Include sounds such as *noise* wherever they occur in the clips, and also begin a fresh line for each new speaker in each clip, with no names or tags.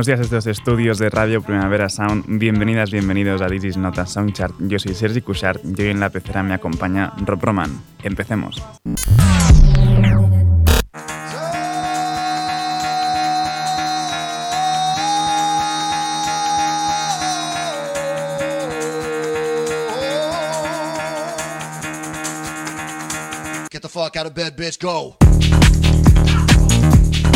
Buenos días desde los estudios de Radio Primavera Sound. Bienvenidas, bienvenidos a This is Not a Soundchart. Yo soy Sergi Cushart y hoy en la pecera me acompaña Rob Roman. Empecemos. Get the fuck out of bed, bitch, go.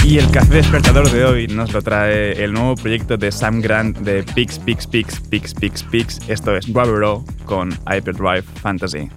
Y el café despertador de hoy nos lo trae el nuevo proyecto de Sam Grant de Pix, Pix, Pix, Pix, Pix, Pix. Esto es Guavero con Hyperdrive Fantasy.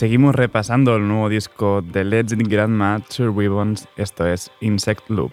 Seguimos repasando el nuevo disco de Legend Grandma Two Ribbons, esto es Insect Loop.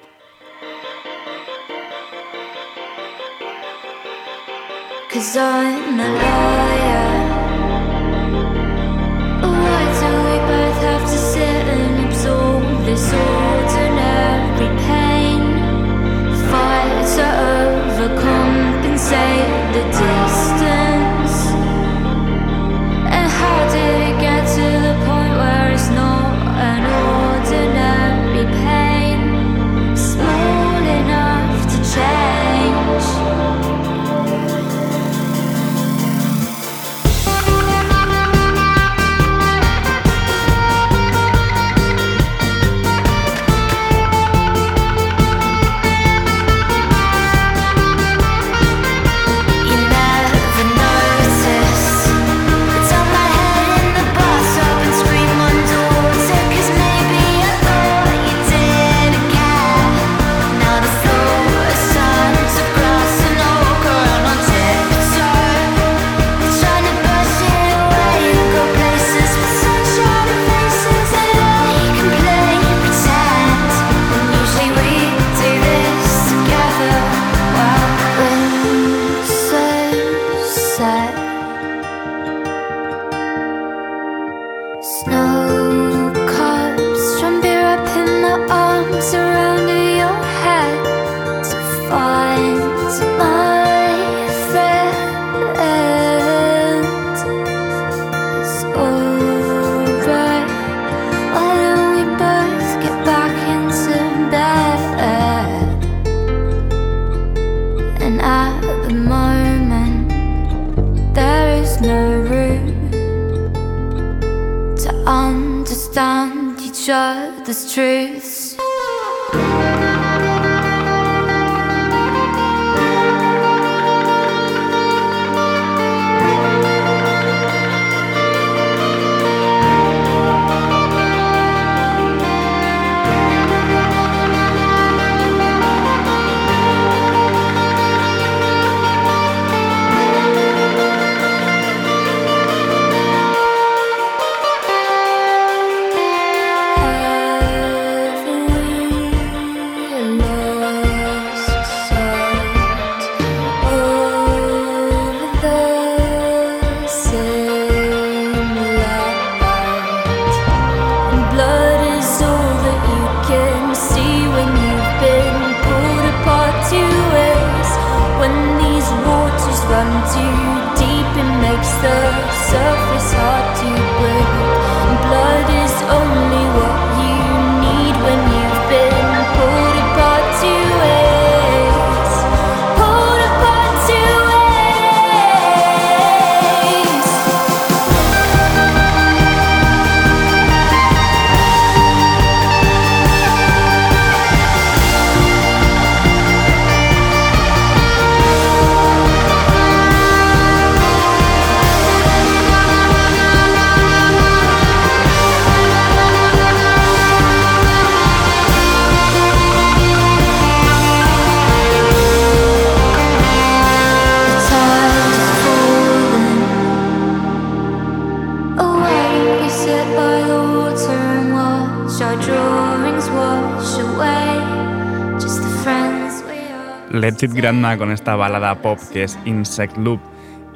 Let's Grandma con esta balada pop que es Insect Loop.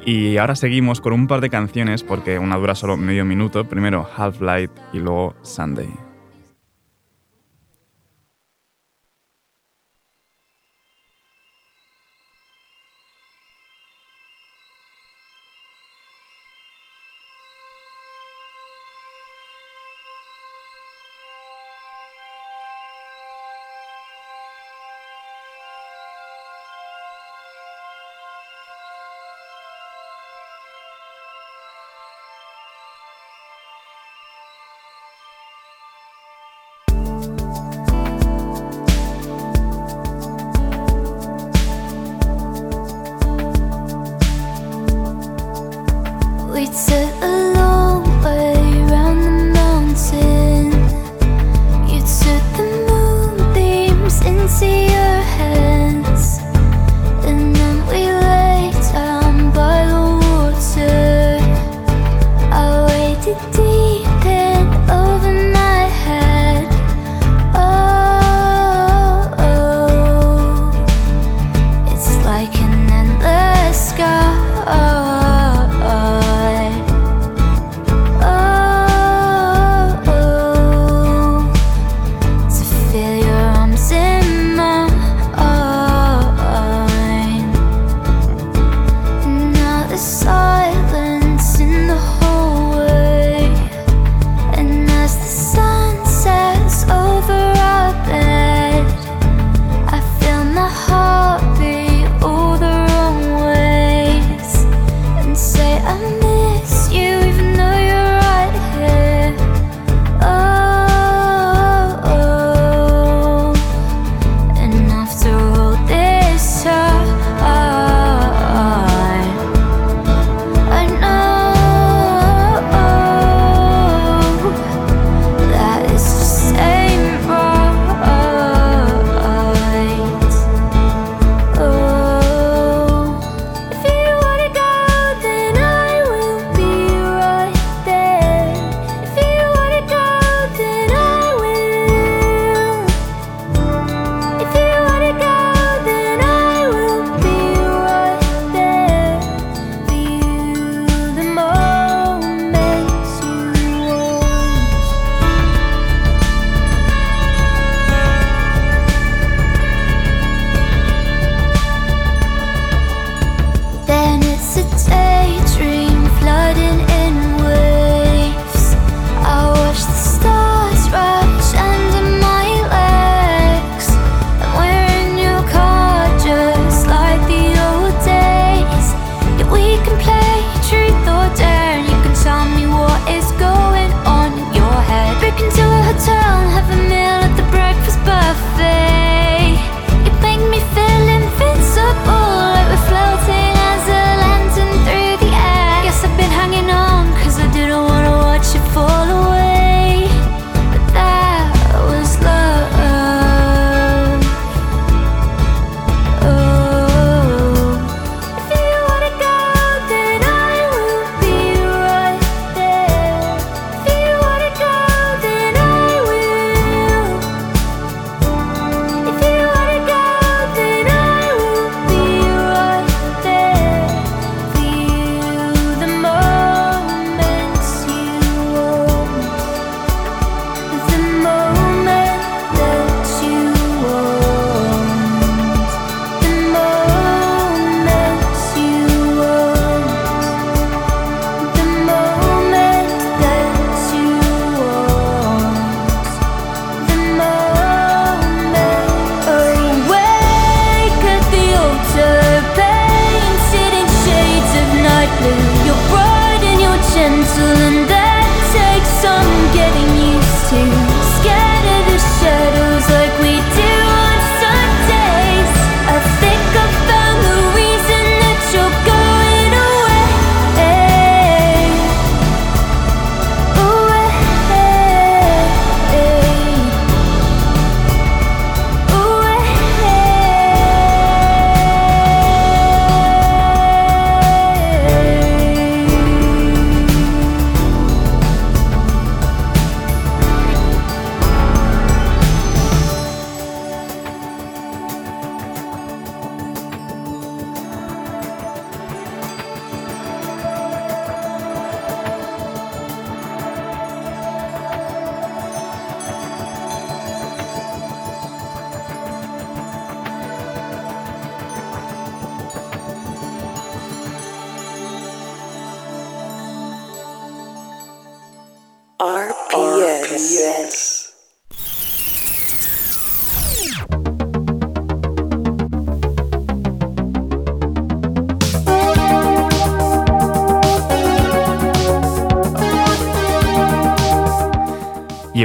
Y ahora seguimos con un par de canciones porque una dura solo medio minuto. Primero Half Light y luego Sunday.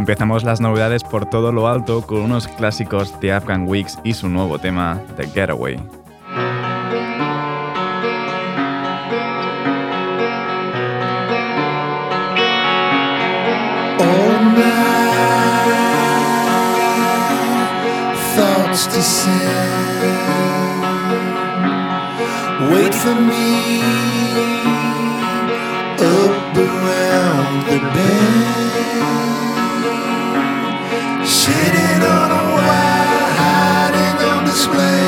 Empezamos las novedades por todo lo alto con unos clásicos de Afghan Weeks y su nuevo tema, The Getaway. Wait for me up around the bend. Sitting on a wire, hiding on display.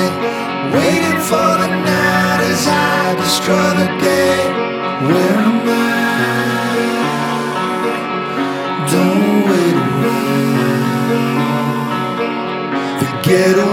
Waiting for the night as I destroy the day. Where am I? Don't wait around. Forget away.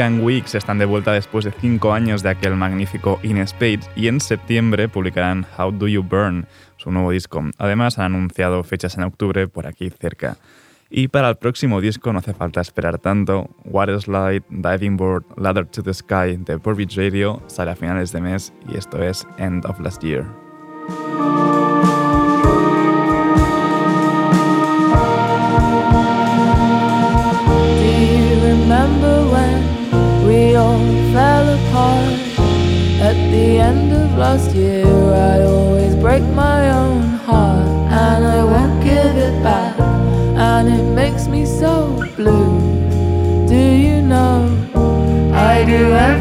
Afghan Weeks están de vuelta después de cinco años de aquel magnífico In Spades y en septiembre publicarán How Do You Burn, su nuevo disco. Además han anunciado fechas en octubre por aquí cerca. Y para el próximo disco no hace falta esperar tanto. Water Slide, Diving Board, Ladder to the Sky de Burbage Radio sale a finales de mes y esto es End of Last Year.
The end of last year. I always break my own heart and I won't give it back, and it makes me so blue. Do you know I do everything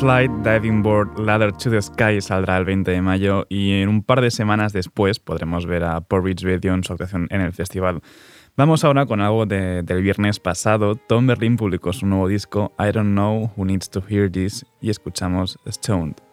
Slide Diving Board Ladder to the Sky saldrá el 20 de mayo y en un par de semanas después podremos ver a Porridge Radio en su actuación en el festival. Vamos ahora con algo del viernes pasado. Tom Berlin publicó su nuevo disco I Don't Know Who Needs to Hear This y escuchamos Stoned.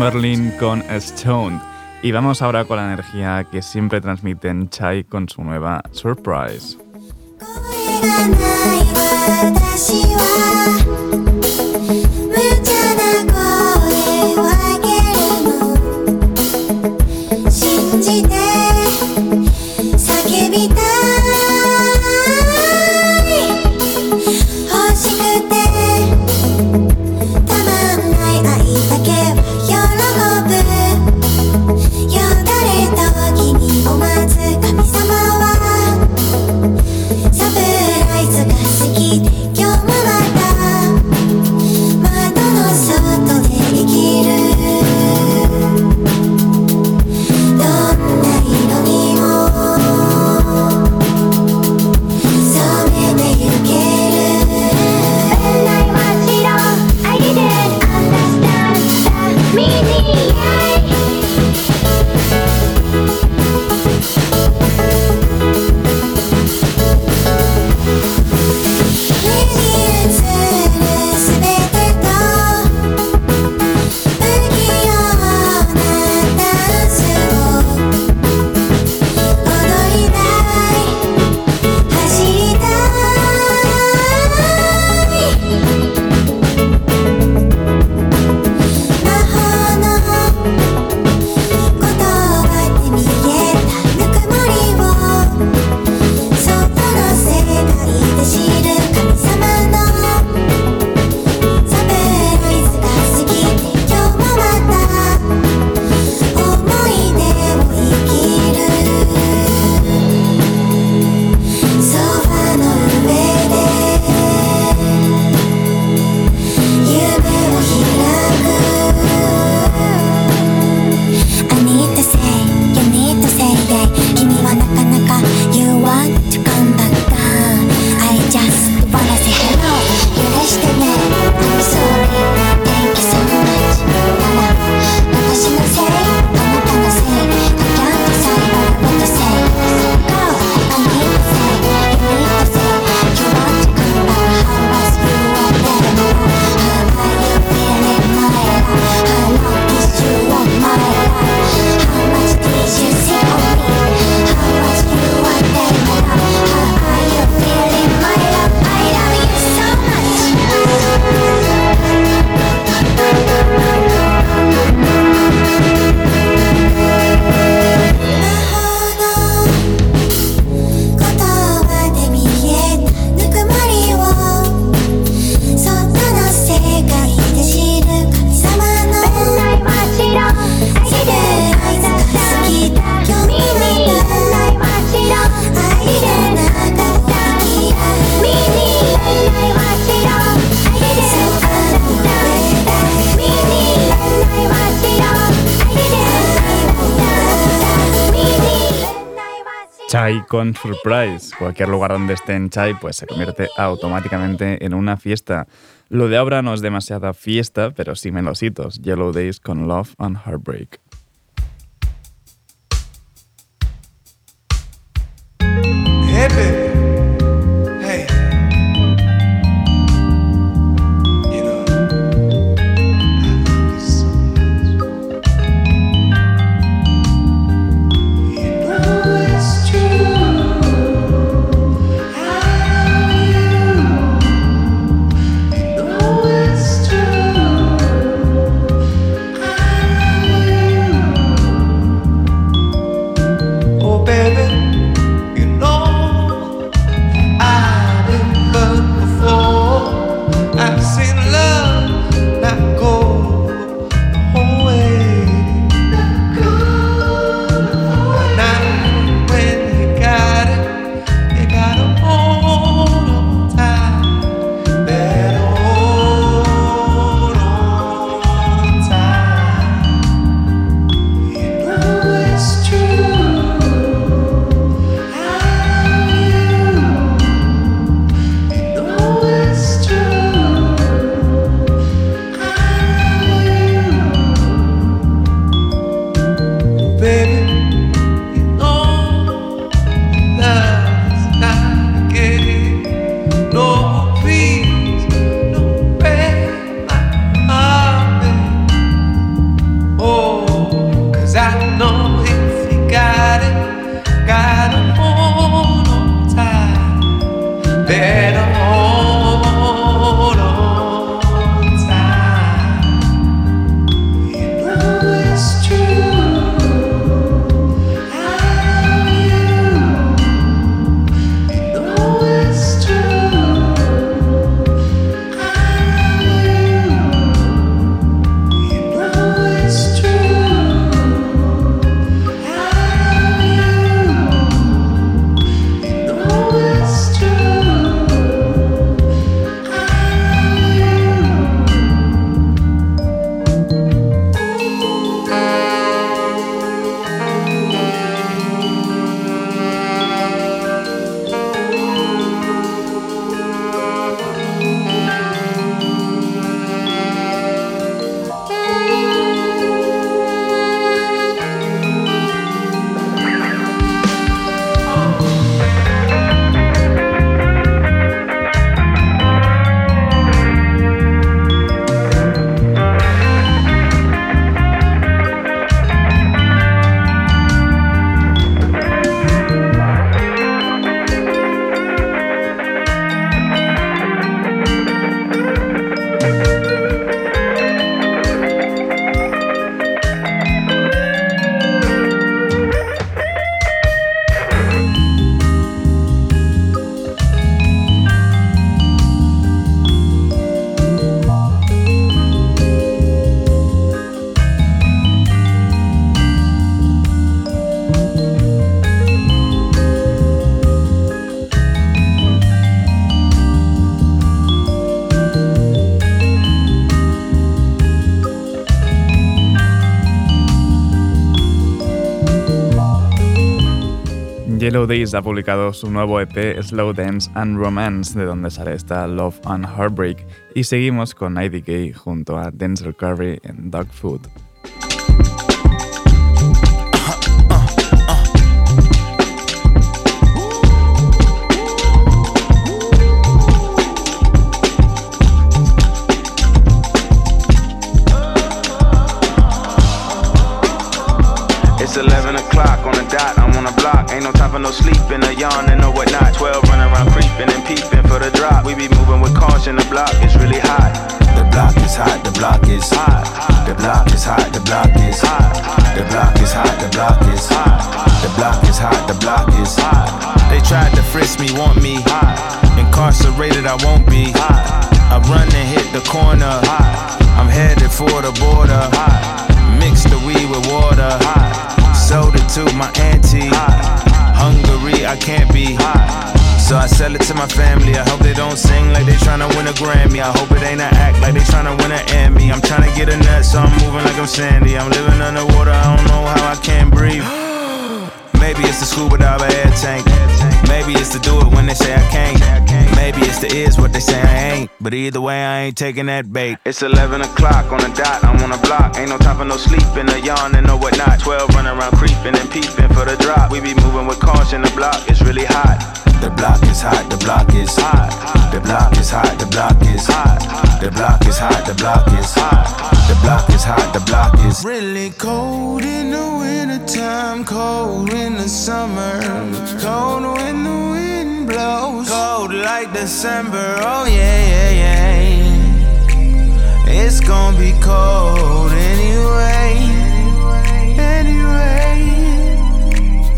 Berlin con Stone. Y vamos ahora con la energía que siempre transmiten Chai con su nueva Surprise.
Chai con Surprise. Cualquier lugar donde estén Chai, pues se convierte automáticamente en una fiesta. Lo de ahora no es demasiada fiesta, pero sí melositos. Yellow Days con Love and Heartbreak. Yellow Days ha publicado su nuevo EP Slow Dance and Romance, de donde sale esta Love and Heartbreak, y seguimos con IDK junto a Denzel Curry en Dog Food.
I hope it ain't an act like they tryna win an Emmy. I'm tryna get a nut, so I'm moving like I'm Sandy. I'm living underwater, I don't know how I can breathe. *gasps* Maybe it's the scuba diver air tank. Maybe it's to do it when they say I can't. Maybe it's the is what they say I ain't. But either way, I ain't taking that bait. It's 11 o'clock on the dot, I'm on a block. Ain't no time for no sleeping, no yawning, no whatnot. 12 running around creeping and peeping for the drop. We be moving with caution, the block is really hot.
The block is hot, the block is hot. The block is hot, the block is hot. The block is hot, the block is hot. The block is hot, the block is
really cold in the wintertime, cold in the summer, cold when the wind blows, cold like December. Oh yeah, yeah, yeah. It's gonna be cold anyway.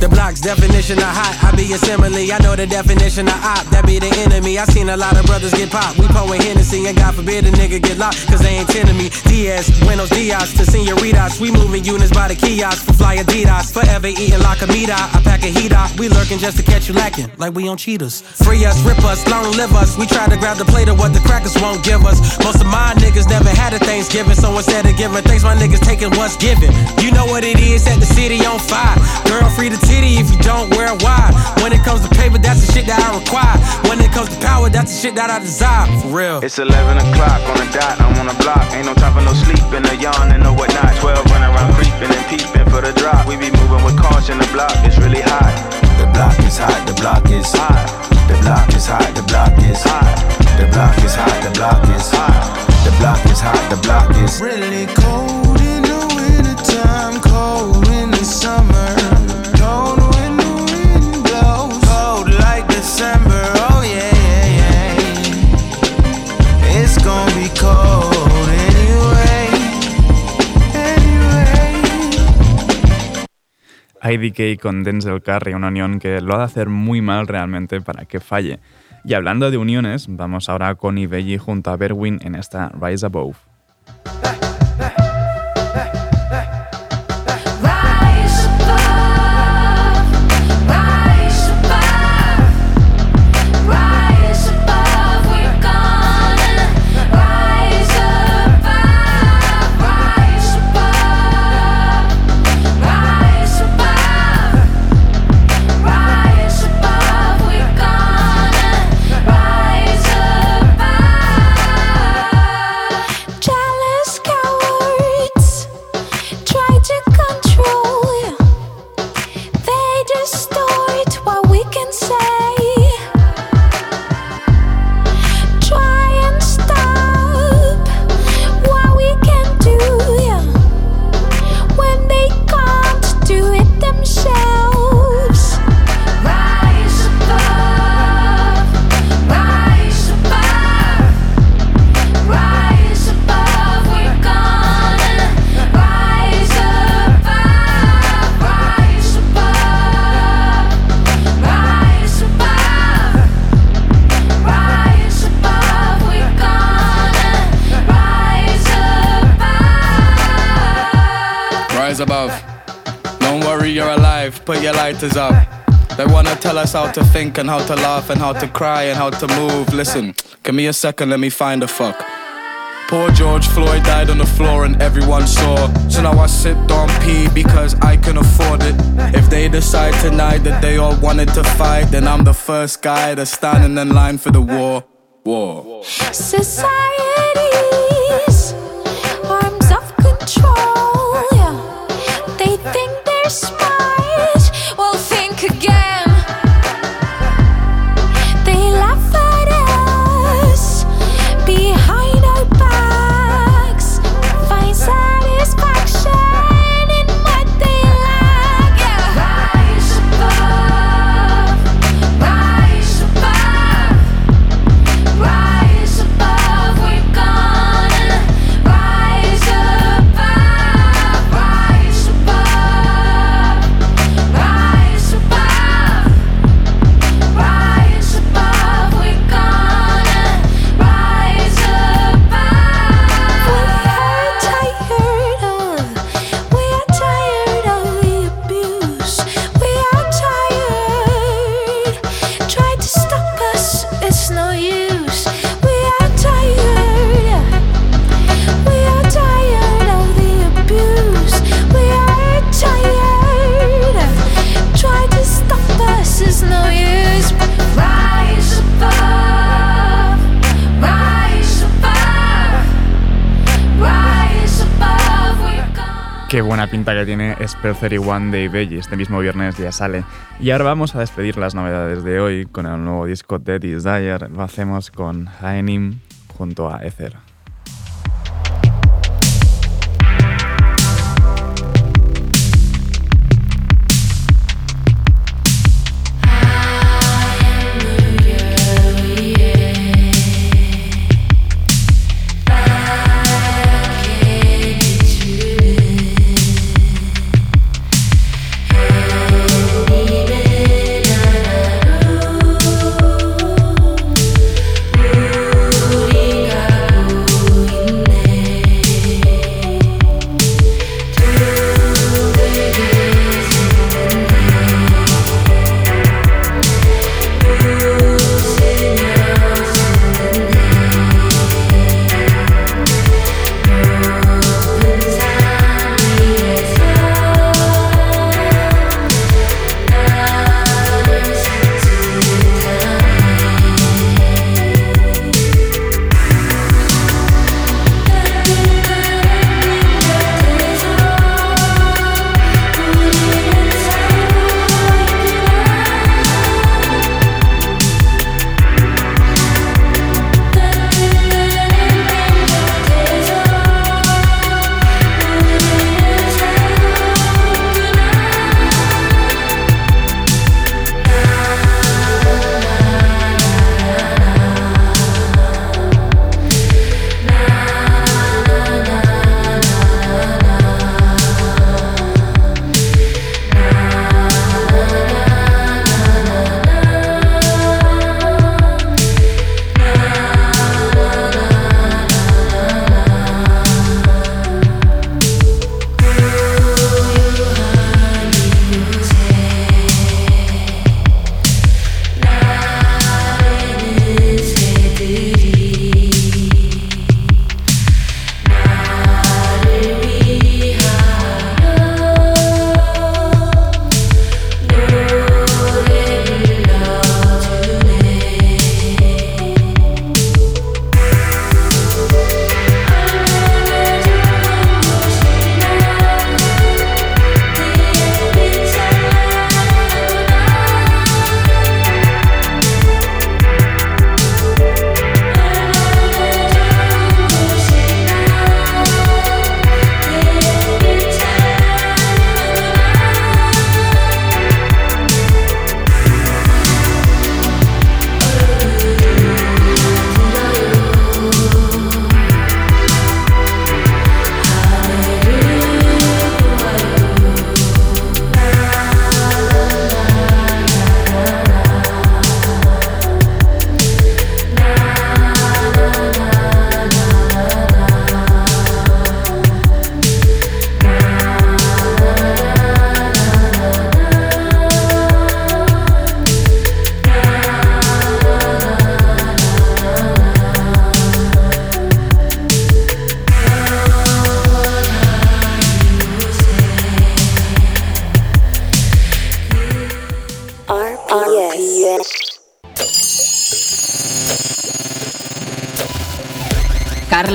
The block's definition of hot, I be a simile. I know the definition of op, that be the enemy. I seen a lot of brothers get popped. We pouring Hennessy, and God forbid a nigga get locked, cause they ain't tending me. Diaz, Buenos Dias to senoritas. We moving units by the kiosk for fly Adidas. Forever eating like a meat I pack a heat out. We lurking just to catch you lacking, like we on cheaters. Free us, rip us, long live us. We try to grab the plate of what the crackers won't give us. Most of my niggas never had a Thanksgiving, so instead of giving thanks, my niggas taking what's given. You know what it is, set the city on fire. Girl, free to titty if you don't wear it wide. When it comes to paper, that's the shit that I require. When it comes to power, that's the shit that I desire. For real.
It's 11 o'clock on the dot, I'm on the block. Ain't no time for no sleep sleeping, no yawning, no whatnot. 12 running around creeping and peeping for the drop. We be moving with caution, the block is really hot.
The block is hot, the block is hot. The block is hot, the block is hot. The block is hot, the block is hot. The block is hot, the block is
really cold
IDK con Denzel Curry, una unión que lo ha de hacer muy mal realmente para que falle. Y hablando de uniones, vamos ahora con Ibelli junto a Berwin en esta Rise Above.
To
think and how to laugh and how to cry and how to move. Listen, give me a second, let me find a fuck. Poor George Floyd died on the floor and everyone saw. So now I sit on pee because I can afford it. If they decide tonight that they all wanted to fight, then I'm the first guy that's standing in line for the war. War.
Societies, pinta que tiene Spell 31 de Ibelli. Este mismo viernes ya sale. Y ahora vamos a despedir las novedades de hoy con el nuevo disco de Desire. Lo hacemos con Haenim junto a Ether.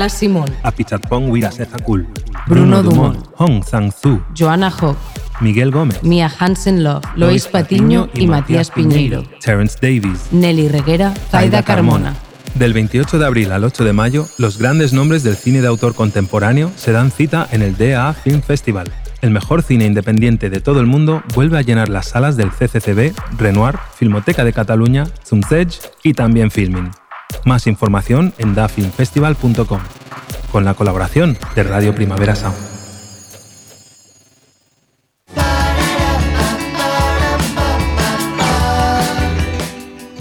Carla Simón,
Apichatpong Wirasezakul,
Bruno Dumont,
Hong Sang-Su,
Joana Hock,
Miguel Gómez,
Mia Hansen Love, Lois Patiño y Matías Piñeiro,
Terence Davies,
Nelly Reguera, Zaida Carmona.
Del 28 de abril al 8 de mayo, los grandes nombres del cine de autor contemporáneo se dan cita en el DA Film Festival. El mejor cine independiente de todo el mundo vuelve a llenar las salas del CCCB, Renoir, Filmoteca de Cataluña, Zumzedge y también Filmin. Más información en dafilmfestival.com, con la colaboración de Radio Primavera Sound.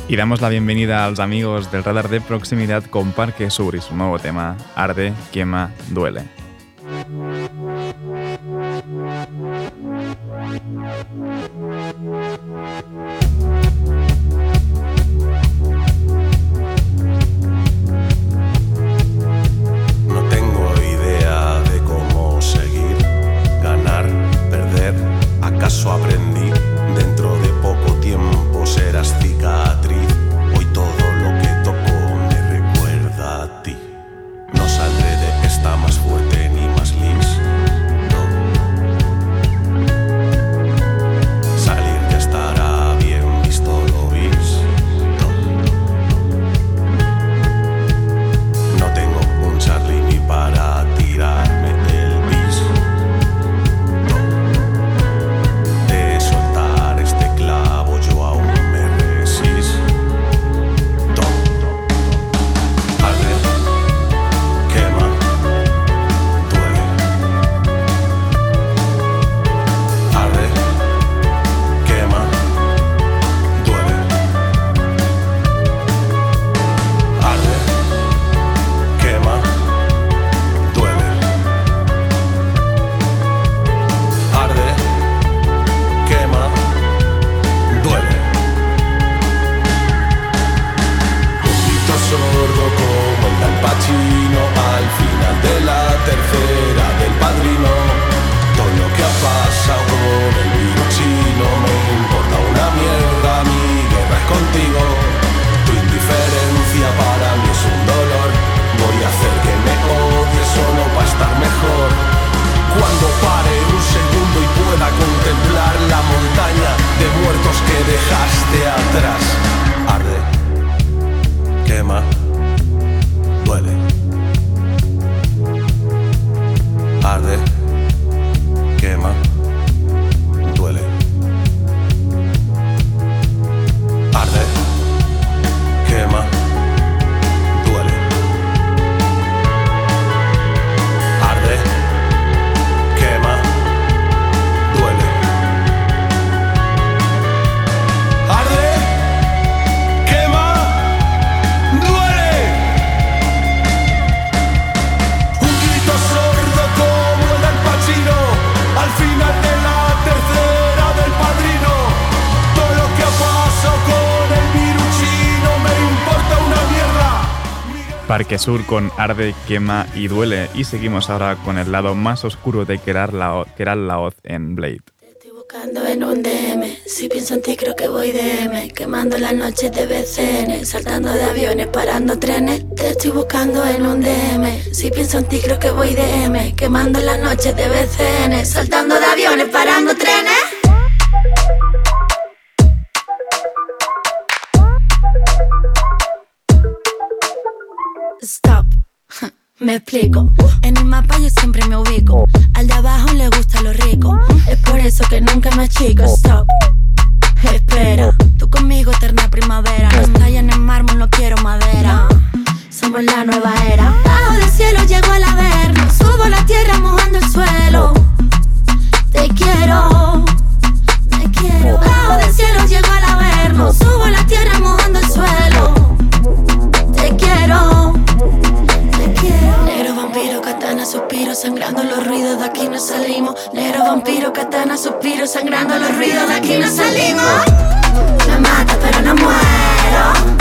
Y damos la bienvenida a los amigos del radar de proximidad con Parque Sur y su nuevo tema, Arde, Quema, Duele.
Sur con Arde, Quema y Duele. Y seguimos ahora con el lado más oscuro de Keral Laoz en Blade.
Estoy buscando en un DM, si pienso en ti creo que voy DM Quemando las noches de BCN, saltando de aviones, parando trenes. Te estoy buscando en un DM, si pienso en ti creo que voy DM Quemando las noches de BCN, saltando de aviones, parando trenes Stop. *laughs* Me explico. En el mapa yo siempre me ubico. Al de abajo le gusta lo rico. Es por eso que nunca me chico. Stop. Espera. Tú conmigo eterna primavera. No estalla en mármol, no quiero madera. Somos la nueva era. Bajo del cielo llego al averno. Subo la tierra mojando el suelo. Te quiero. Me quiero. Bajo del cielo llego al averno. Subo la tierra mojando suspiro, sangrando los ruidos, de aquí no salimos. Negro vampiro, katana, suspiro, sangrando los ruidos, de aquí no salimos. Me mata, pero no muero.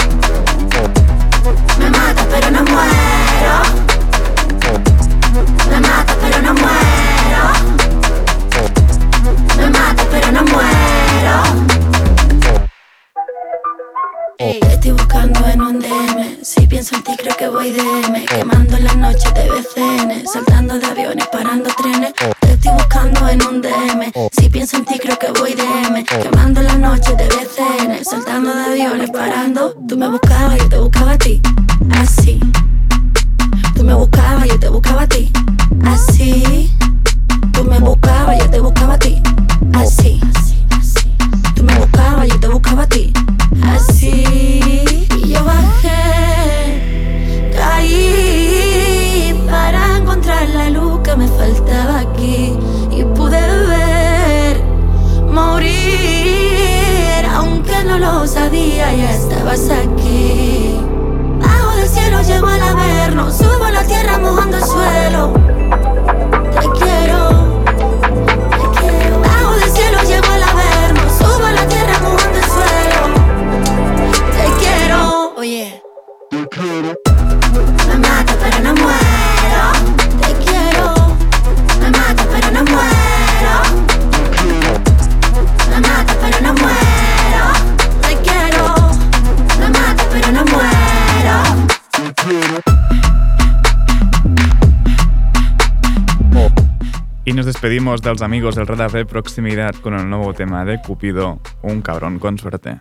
Despedimos dels amigos del Radar de Proximidad con el nuevo tema de Cupido, Un cabrón con suerte.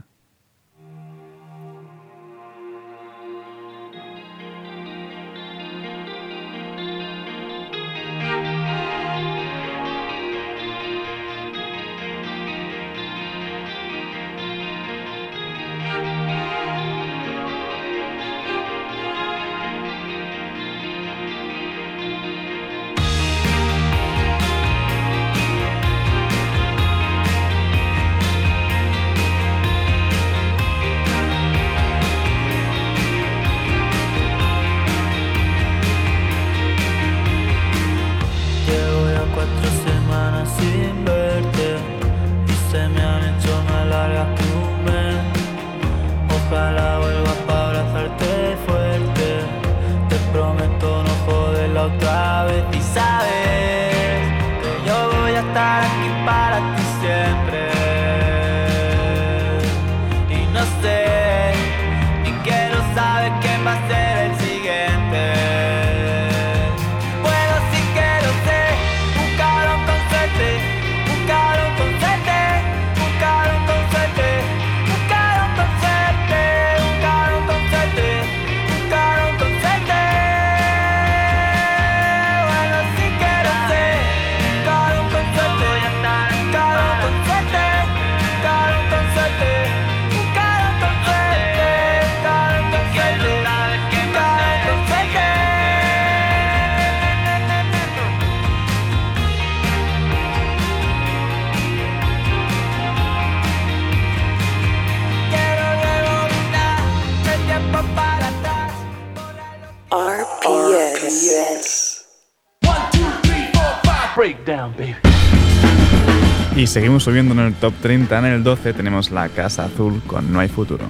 Seguimos subiendo en el top 30, en el 12 tenemos La Casa Azul con No hay futuro.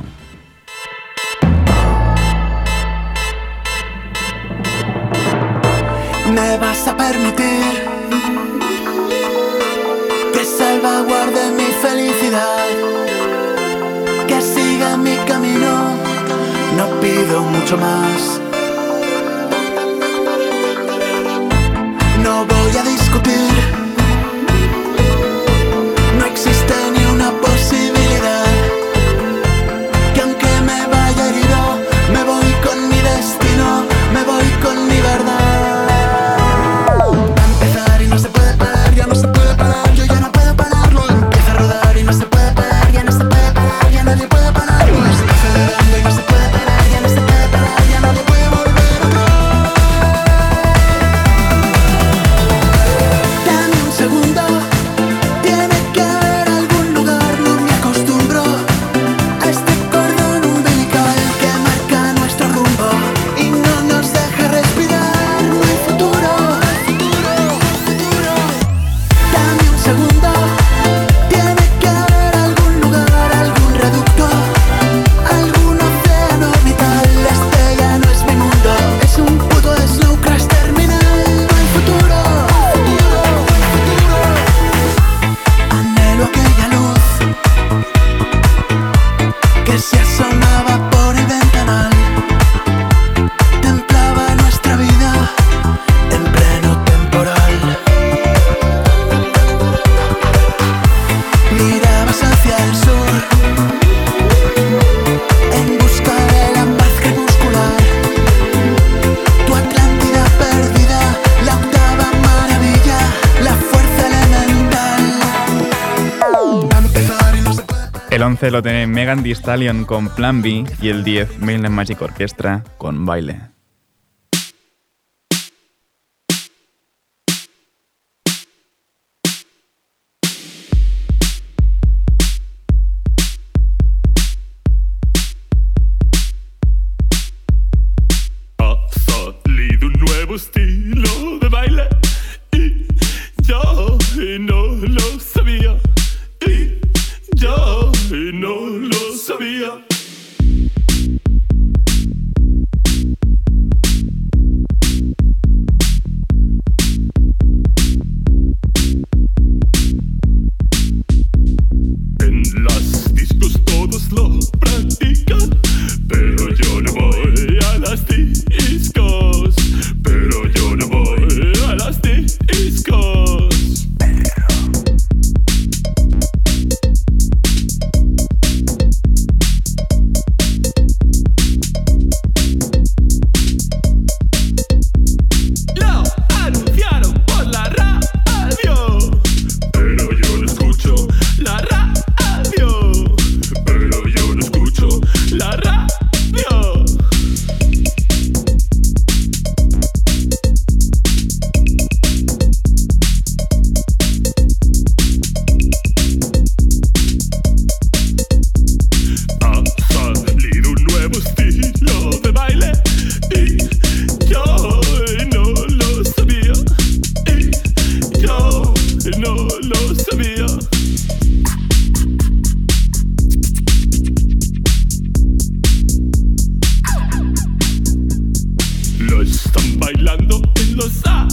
Me vas a permitir que salvaguarde mi felicidad, que siga mi camino, no pido mucho más.
Lo tiene Megan Thee Stallion con Plan B y el 10 Mainland Magic Orchestra con Baile. ça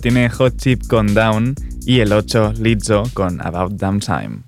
tiene Hot Chip con Down y el 8 Lizzo con About Damn Time.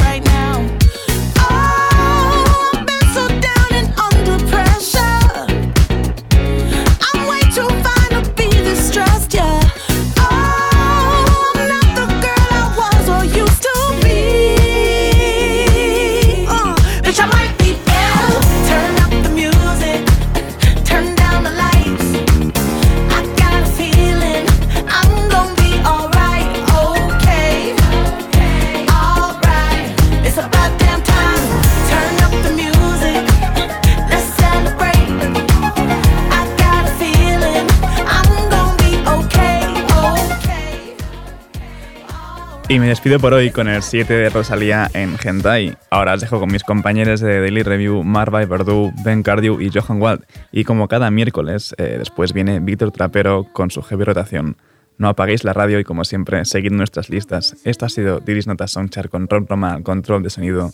Y me despido por hoy con el 7 de Rosalía en Hentai. Ahora os dejo con mis compañeros de Daily Review, Marva Verdú, Ben Cardew y Johan Wald. Y como cada miércoles, eh, después viene Víctor Trapero con su heavy rotación. No apaguéis la radio y como siempre, seguid nuestras listas. Esto ha sido Diris Nota Songchart con Ron Roma control de sonido.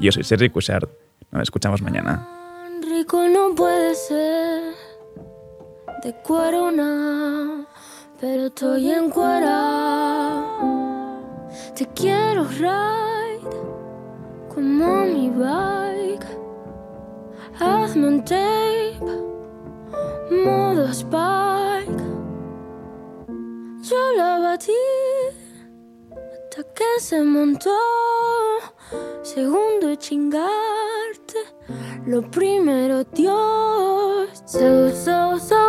Yo soy Sergi Cushard. Nos escuchamos mañana.
rico no puede ser de cuero no, pero estoy en cuera. Te quiero ride como mi bike. Hazme un tape, modo spike. Yo la batí hasta que se montó. Segundo chingarte, lo primero Dios. So, so, so,